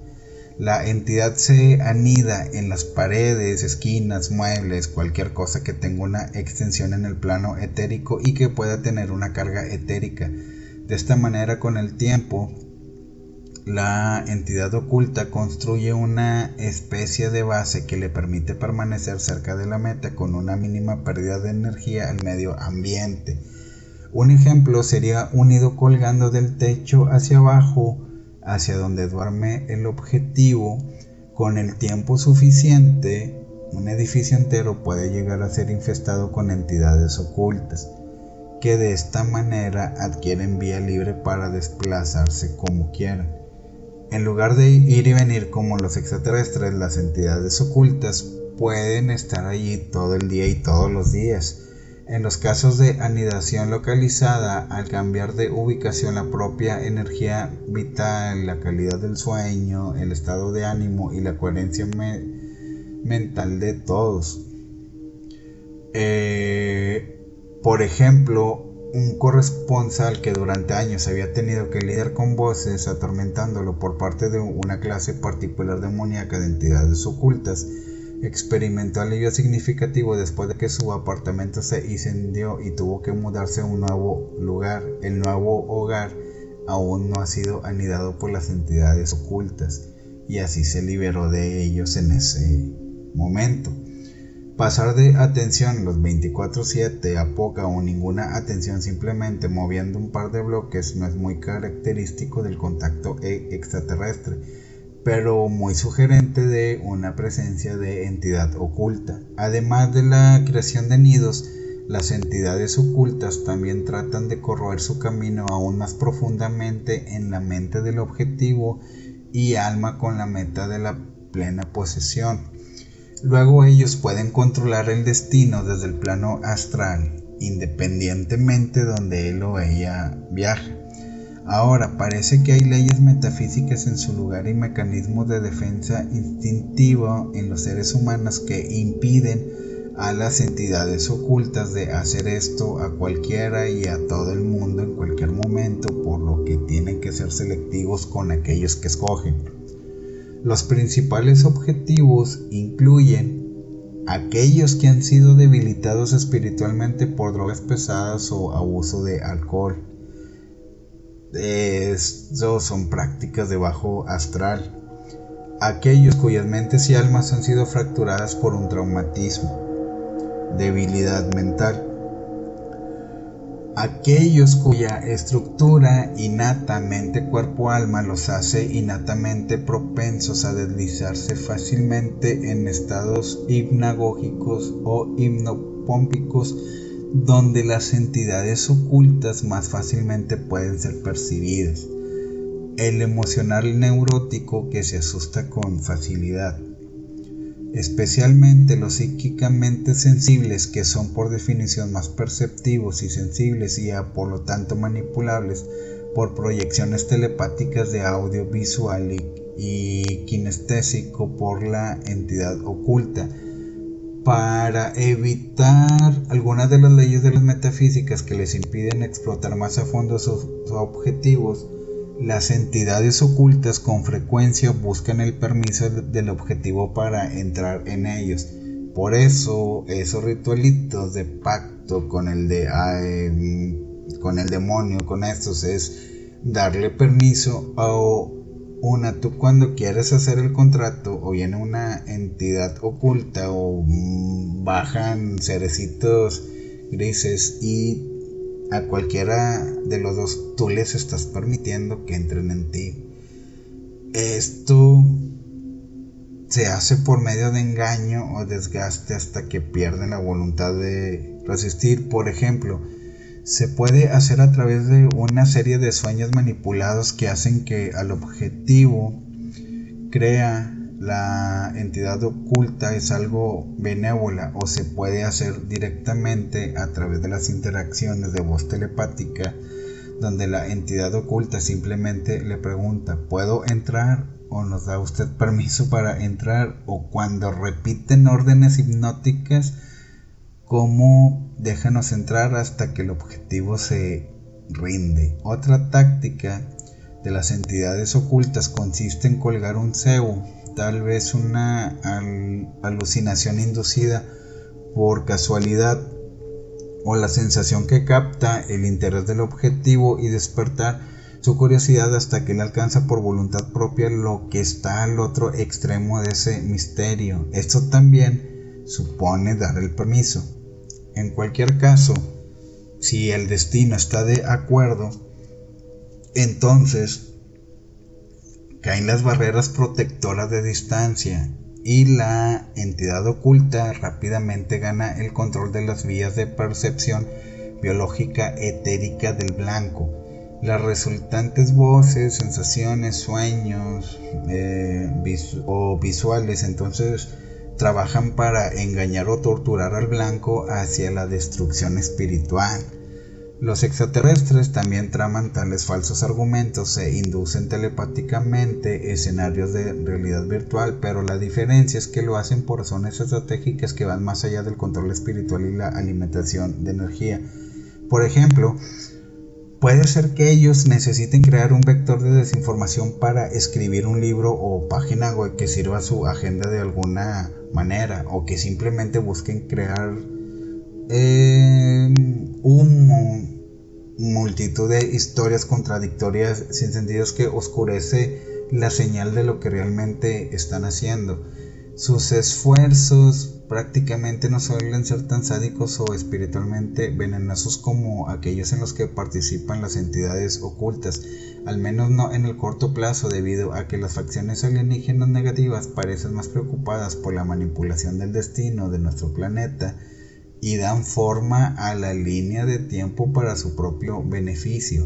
A: La entidad se anida en las paredes, esquinas, muebles, cualquier cosa que tenga una extensión en el plano etérico y que pueda tener una carga etérica. De esta manera, con el tiempo, la entidad oculta construye una especie de base que le permite permanecer cerca de la meta con una mínima pérdida de energía al medio ambiente. Un ejemplo sería un nido colgando del techo hacia abajo, hacia donde duerme el objetivo. Con el tiempo suficiente, un edificio entero puede llegar a ser infestado con entidades ocultas, que de esta manera adquieren vía libre para desplazarse como quieran. En lugar de ir y venir como los extraterrestres, las entidades ocultas pueden estar allí todo el día y todos los días. En los casos de anidación localizada, al cambiar de ubicación la propia energía vital, la calidad del sueño, el estado de ánimo y la coherencia mental de todos. Eh, por ejemplo, un corresponsal que durante años había tenido que lidiar con voces atormentándolo por parte de una clase particular demoníaca de entidades ocultas, experimentó alivio significativo después de que su apartamento se incendió y tuvo que mudarse a un nuevo lugar. El nuevo hogar aún no ha sido anidado por las entidades ocultas y así se liberó de ellos en ese momento. Pasar de atención los 24/7 a poca o ninguna atención simplemente moviendo un par de bloques no es muy característico del contacto e-, extraterrestre, pero muy sugerente de una presencia de entidad oculta. Además de la creación de nidos, las entidades ocultas también tratan de corroer su camino aún más profundamente en la mente del objetivo y alma con la meta de la plena posesión. Luego ellos pueden controlar el destino desde el plano astral, independientemente donde él o ella viaja. Ahora, parece que hay leyes metafísicas en su lugar y mecanismos de defensa instintivo en los seres humanos que impiden a las entidades ocultas de hacer esto a cualquiera y a todo el mundo en cualquier momento, por lo que tienen que ser selectivos con aquellos que escogen. Los principales objetivos incluyen aquellos que han sido debilitados espiritualmente por drogas pesadas o abuso de alcohol. Estos son prácticas de bajo astral. Aquellos cuyas mentes y almas han sido fracturadas por un traumatismo, debilidad mental aquellos cuya estructura innatamente cuerpo-alma los hace innatamente propensos a deslizarse fácilmente en estados hipnagógicos o hipnopómpicos donde las entidades ocultas más fácilmente pueden ser percibidas. El emocional neurótico que se asusta con facilidad especialmente los psíquicamente sensibles que son por definición más perceptivos y sensibles y por lo tanto manipulables por proyecciones telepáticas de audio visual y, kinestésico por la entidad oculta. Para evitar algunas de las leyes de las metafísicas que les impiden explotar más a fondo sus objetivos, las entidades ocultas con frecuencia buscan el permiso del objetivo para entrar en ellos. Por eso esos ritualitos de pacto con el de con el demonio, con estos es darle permiso a una tú cuando quieres hacer el contrato o viene una entidad oculta o mm, bajan cerecitos grises y a cualquiera de los dos tú les estás permitiendo que entren en ti. Esto se hace por medio de engaño o desgaste hasta que pierden la voluntad de resistir. Por ejemplo, se puede hacer a través de una serie de sueños manipulados que hacen que al objetivo crea la entidad oculta es algo benévola o se puede hacer directamente a través de las interacciones de voz telepática donde la entidad oculta simplemente le pregunta ¿puedo entrar? o nos da usted permiso para entrar o cuando repiten órdenes hipnóticas como déjanos entrar hasta que el objetivo se rinde. Otra táctica de las entidades ocultas consiste en colgar un cebo, tal vez una alucinación inducida por casualidad o la sensación que capta el interés del objetivo y despertar su curiosidad hasta que él alcanza por voluntad propia lo que está al otro extremo de ese misterio. Esto también supone dar el permiso. En cualquier caso, si el destino está de acuerdo, entonces caen las barreras protectoras de distancia y la entidad oculta rápidamente gana el control de las vías de percepción biológica etérica del blanco. Las resultantes voces, sensaciones, sueños eh, o visuales entonces trabajan para engañar o torturar al blanco hacia la destrucción espiritual. Los extraterrestres también traman tales falsos argumentos e inducen telepáticamente escenarios de realidad virtual, pero la diferencia es que lo hacen por razones estratégicas que van más allá del control espiritual y la alimentación de energía. Por ejemplo, puede ser que ellos necesiten crear un vector de desinformación para escribir un libro o página web que sirva a su agenda de alguna manera, o que simplemente busquen crear eh, un multitud de historias contradictorias sin sentidos que oscurece la señal de lo que realmente están haciendo. Sus esfuerzos prácticamente no suelen ser tan sádicos o espiritualmente venenosos como aquellos en los que participan las entidades ocultas, al menos no en el corto plazo debido a que las facciones alienígenas negativas parecen más preocupadas por la manipulación del destino de nuestro planeta y dan forma a la línea de tiempo para su propio beneficio.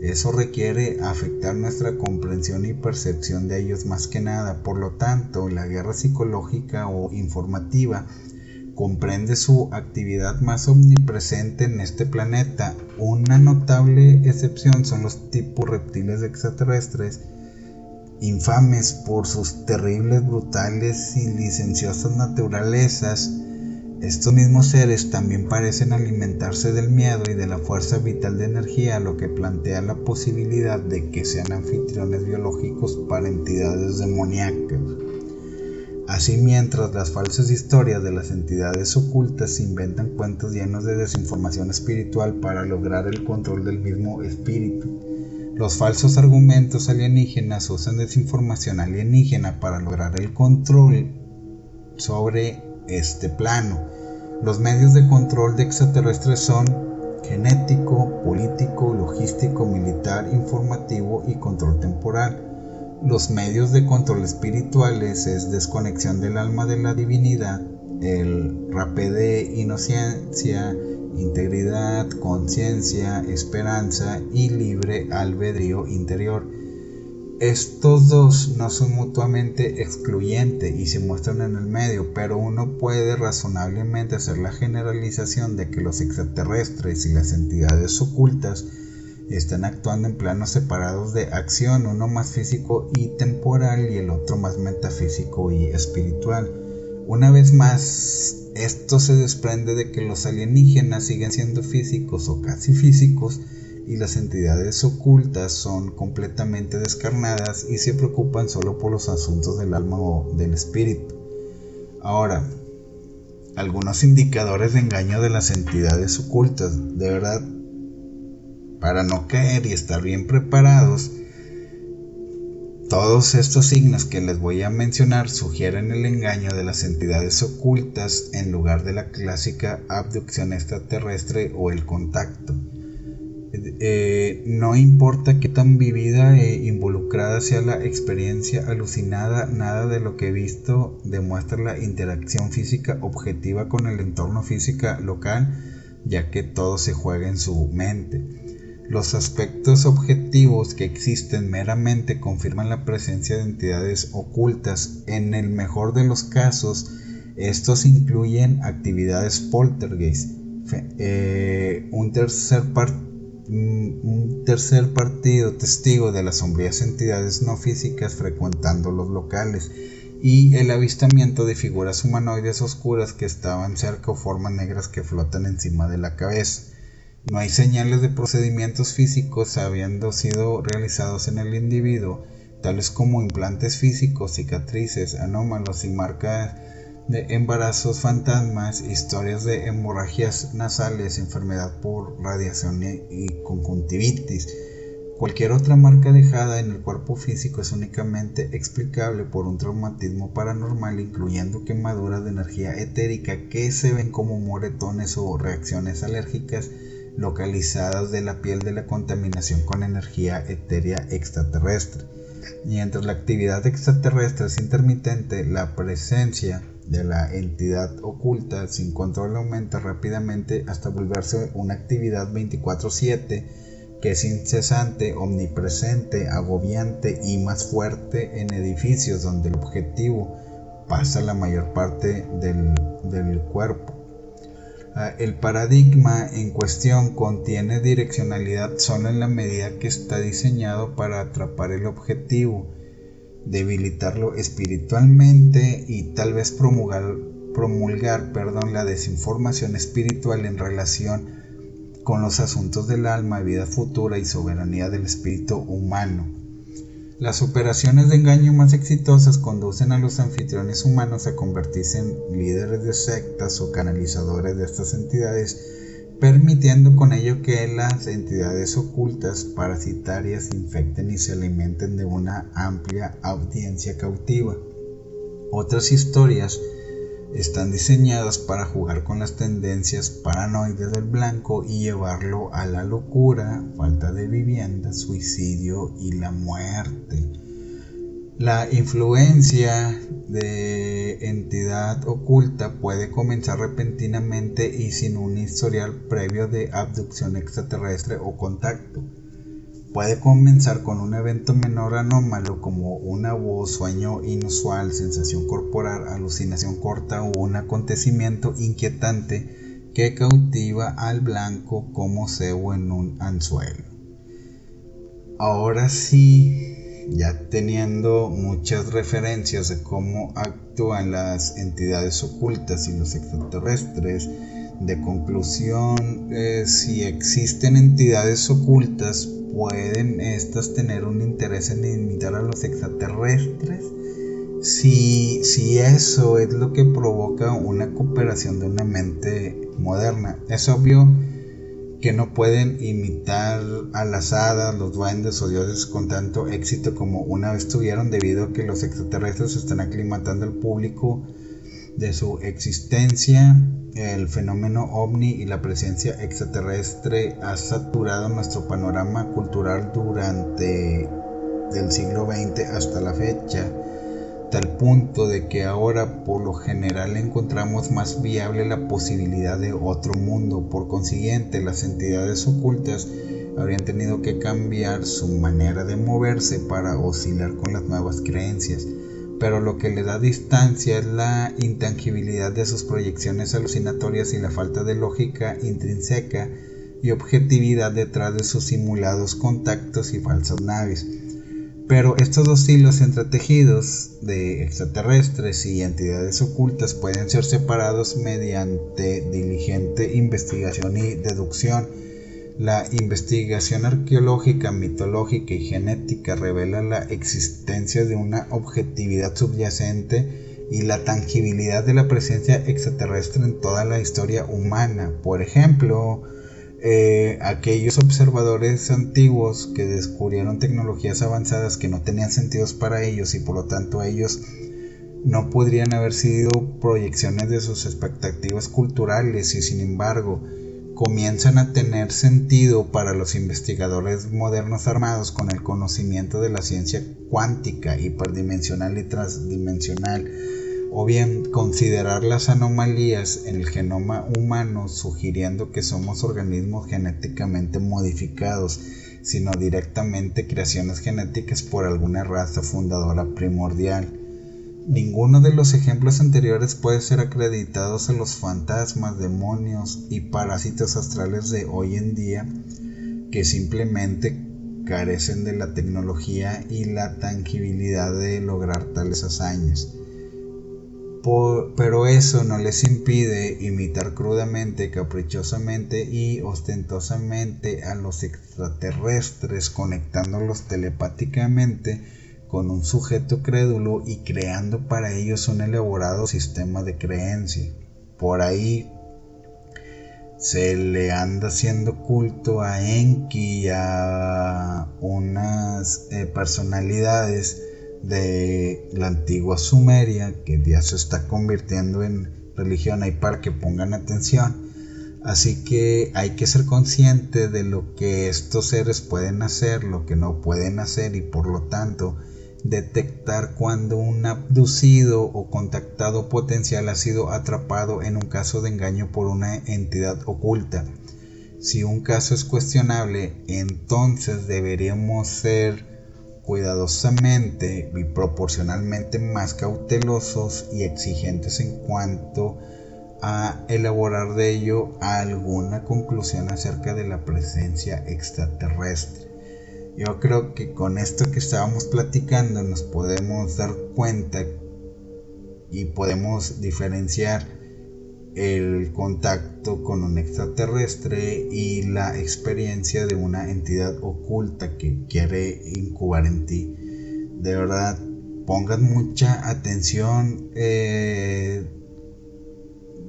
A: Eso requiere afectar nuestra comprensión y percepción de ellos más que nada. Por lo tanto, la guerra psicológica o informativa comprende su actividad más omnipresente en este planeta. Una notable excepción son los tipos reptiles extraterrestres, infames por sus terribles, brutales y licenciosas naturalezas estos mismos seres también parecen alimentarse del miedo y de la fuerza vital de energía, lo que plantea la posibilidad de que sean anfitriones biológicos para entidades demoníacas. Así mientras las falsas historias de las entidades ocultas inventan cuentos llenos de desinformación espiritual para lograr el control del mismo espíritu, los falsos argumentos alienígenas usan desinformación alienígena para lograr el control sobre este plano los medios de control de extraterrestres son genético, político, logístico, militar, informativo y control temporal. Los medios de control espirituales es desconexión del alma de la divinidad, el rapé de inocencia, integridad, conciencia, esperanza y libre albedrío interior. Estos dos no son mutuamente excluyentes y se muestran en el medio, pero uno puede razonablemente hacer la generalización de que los extraterrestres y las entidades ocultas están actuando en planos separados de acción, uno más físico y temporal y el otro más metafísico y espiritual. Una vez más, esto se desprende de que los alienígenas siguen siendo físicos o casi físicos, y las entidades ocultas son completamente descarnadas y se preocupan solo por los asuntos del alma o del espíritu. Ahora, algunos indicadores de engaño de las entidades ocultas, de verdad, para no caer y estar bien preparados, Todos estos signos que les voy a mencionar sugieren el engaño de las entidades ocultas en lugar de la clásica abducción extraterrestre o el contacto. Eh, no importa qué tan vivida e involucrada sea la experiencia alucinada, nada de lo que he visto demuestra la interacción física objetiva con el entorno física local, ya que todo se juega en su mente. Los aspectos objetivos que existen meramente confirman la presencia de entidades ocultas. En el mejor de los casos, estos incluyen actividades poltergeist, eh, un tercer partido un tercer partido testigo de las sombrías entidades no físicas frecuentando los locales y el avistamiento de figuras humanoides oscuras que estaban cerca o formas negras que flotan encima de la cabeza. No hay señales de procedimientos físicos habiendo sido realizados en el individuo, tales como implantes físicos, cicatrices, anómalos y marcas de embarazos fantasmas, historias de hemorragias nasales, enfermedad por radiación y conjuntivitis. Cualquier otra marca dejada en el cuerpo físico es únicamente explicable por un traumatismo paranormal, incluyendo quemaduras de energía etérica que se ven como moretones o reacciones alérgicas localizadas de la piel de la contaminación con energía etérea extraterrestre. Mientras la actividad extraterrestre es intermitente, la presencia de la entidad oculta sin control aumenta rápidamente hasta volverse una actividad 24/7 que es incesante, omnipresente, agobiante y más fuerte en edificios donde el objetivo pasa la mayor parte del, del cuerpo. Ah, el paradigma en cuestión contiene direccionalidad solo en la medida que está diseñado para atrapar el objetivo debilitarlo espiritualmente y tal vez promulgar, promulgar perdón, la desinformación espiritual en relación con los asuntos del alma, vida futura y soberanía del espíritu humano. Las operaciones de engaño más exitosas conducen a los anfitriones humanos a convertirse en líderes de sectas o canalizadores de estas entidades permitiendo con ello que las entidades ocultas parasitarias infecten y se alimenten de una amplia audiencia cautiva. Otras historias están diseñadas para jugar con las tendencias paranoides del blanco y llevarlo a la locura, falta de vivienda, suicidio y la muerte. La influencia de entidad oculta puede comenzar repentinamente y sin un historial previo de abducción extraterrestre o contacto. Puede comenzar con un evento menor anómalo como una voz, sueño inusual, sensación corporal, alucinación corta o un acontecimiento inquietante que cautiva al blanco como cebo en un anzuelo. Ahora sí ya teniendo muchas referencias de cómo actúan las entidades ocultas y los extraterrestres, de conclusión, eh, si existen entidades ocultas, ¿pueden estas tener un interés en imitar a los extraterrestres? Si, si eso es lo que provoca una cooperación de una mente moderna, es obvio que no pueden imitar a las hadas, los duendes o dioses con tanto éxito como una vez tuvieron debido a que los extraterrestres están aclimatando al público de su existencia. El fenómeno ovni y la presencia extraterrestre ha saturado nuestro panorama cultural durante del siglo XX hasta la fecha tal punto de que ahora por lo general encontramos más viable la posibilidad de otro mundo. Por consiguiente, las entidades ocultas habrían tenido que cambiar su manera de moverse para oscilar con las nuevas creencias. Pero lo que le da distancia es la intangibilidad de sus proyecciones alucinatorias y la falta de lógica intrínseca y objetividad detrás de sus simulados contactos y falsas naves. Pero estos dos hilos entretejidos de extraterrestres y entidades ocultas pueden ser separados mediante diligente investigación y deducción. La investigación arqueológica, mitológica y genética revela la existencia de una objetividad subyacente y la tangibilidad de la presencia extraterrestre en toda la historia humana. Por ejemplo, eh, aquellos observadores antiguos que descubrieron tecnologías avanzadas que no tenían sentidos para ellos y por lo tanto ellos no podrían haber sido proyecciones de sus expectativas culturales y sin embargo comienzan a tener sentido para los investigadores modernos armados con el conocimiento de la ciencia cuántica, hiperdimensional y transdimensional, o bien considerar las anomalías en el genoma humano sugiriendo que somos organismos genéticamente modificados, sino directamente creaciones genéticas por alguna raza fundadora primordial. Ninguno de los ejemplos anteriores puede ser acreditados a los fantasmas, demonios y parásitos astrales de hoy en día que simplemente carecen de la tecnología y la tangibilidad de lograr tales hazañas. Pero eso no les impide imitar crudamente, caprichosamente y ostentosamente a los extraterrestres conectándolos telepáticamente con un sujeto crédulo y creando para ellos un elaborado sistema de creencia. Por ahí se le anda haciendo culto a Enki y a unas eh, personalidades de la antigua Sumeria que ya se está convirtiendo en religión ahí para que pongan atención. Así que hay que ser consciente de lo que estos seres pueden hacer, lo que no pueden hacer y por lo tanto detectar cuando un abducido o contactado potencial ha sido atrapado en un caso de engaño por una entidad oculta. Si un caso es cuestionable, entonces deberíamos ser cuidadosamente y proporcionalmente más cautelosos y exigentes en cuanto a elaborar de ello alguna conclusión acerca de la presencia extraterrestre. Yo creo que con esto que estábamos platicando nos podemos dar cuenta y podemos diferenciar el contacto con un extraterrestre y la experiencia de una entidad oculta que quiere incubar en ti. De verdad, pongan mucha atención. Eh,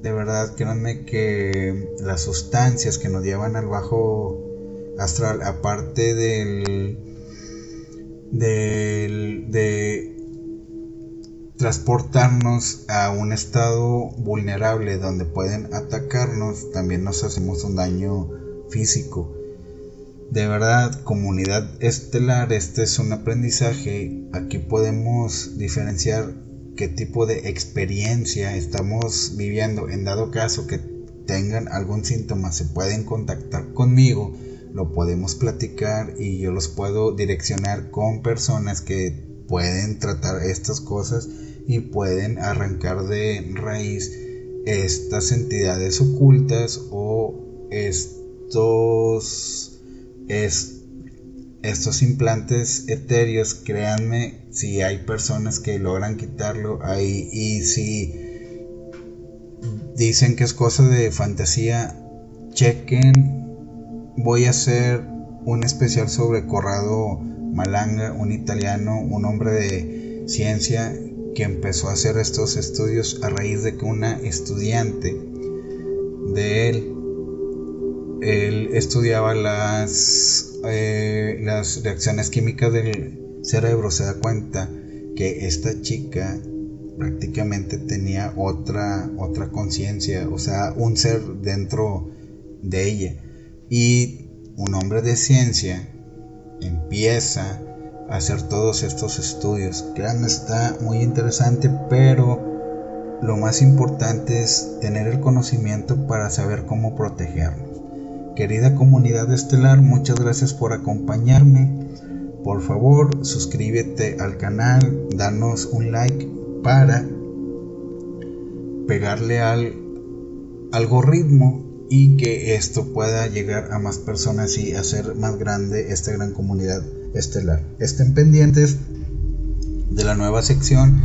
A: de verdad, créanme que las sustancias que nos llevan al bajo astral, aparte del, del de transportarnos a un estado vulnerable donde pueden atacarnos, también nos hacemos un daño físico. De verdad, comunidad estelar, este es un aprendizaje. Aquí podemos diferenciar qué tipo de experiencia estamos viviendo. En dado caso que tengan algún síntoma, se pueden contactar conmigo lo podemos platicar y yo los puedo direccionar con personas que pueden tratar estas cosas y pueden arrancar de raíz estas entidades ocultas o estos estos implantes etéreos. Créanme si hay personas que logran quitarlo ahí y si dicen que es cosa de fantasía chequen. Voy a hacer un especial sobre Corrado Malanga, un italiano, un hombre de ciencia que empezó a hacer estos estudios a raíz de que una estudiante de él, él estudiaba las, eh, las reacciones químicas del cerebro, se da cuenta que esta chica prácticamente tenía otra, otra conciencia, o sea, un ser dentro de ella. Y un hombre de ciencia empieza hacer todos estos estudios. Créanme, está muy interesante, pero lo más importante es tener el conocimiento para saber cómo protegernos. Querida comunidad estelar, muchas gracias por acompañarme. Por favor, suscríbete al canal, danos un like para pegarle al algoritmo y que esto pueda llegar a más personas y hacer más grande esta gran comunidad estelar. Estén pendientes de la nueva sección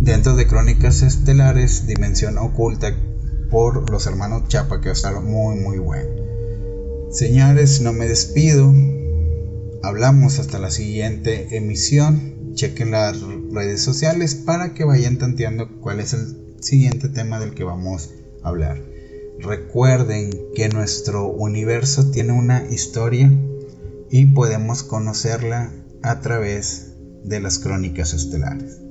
A: dentro de Crónicas Estelares, Dimensión Oculta por los hermanos Chapa, que va a estar muy muy bueno. Señores, no me despido. Hablamos hasta la siguiente emisión. Chequen las redes sociales para que vayan tanteando cuál es el siguiente tema del que vamos a hablar. Recuerden que nuestro universo tiene una historia y podemos conocerla a través de las crónicas estelares.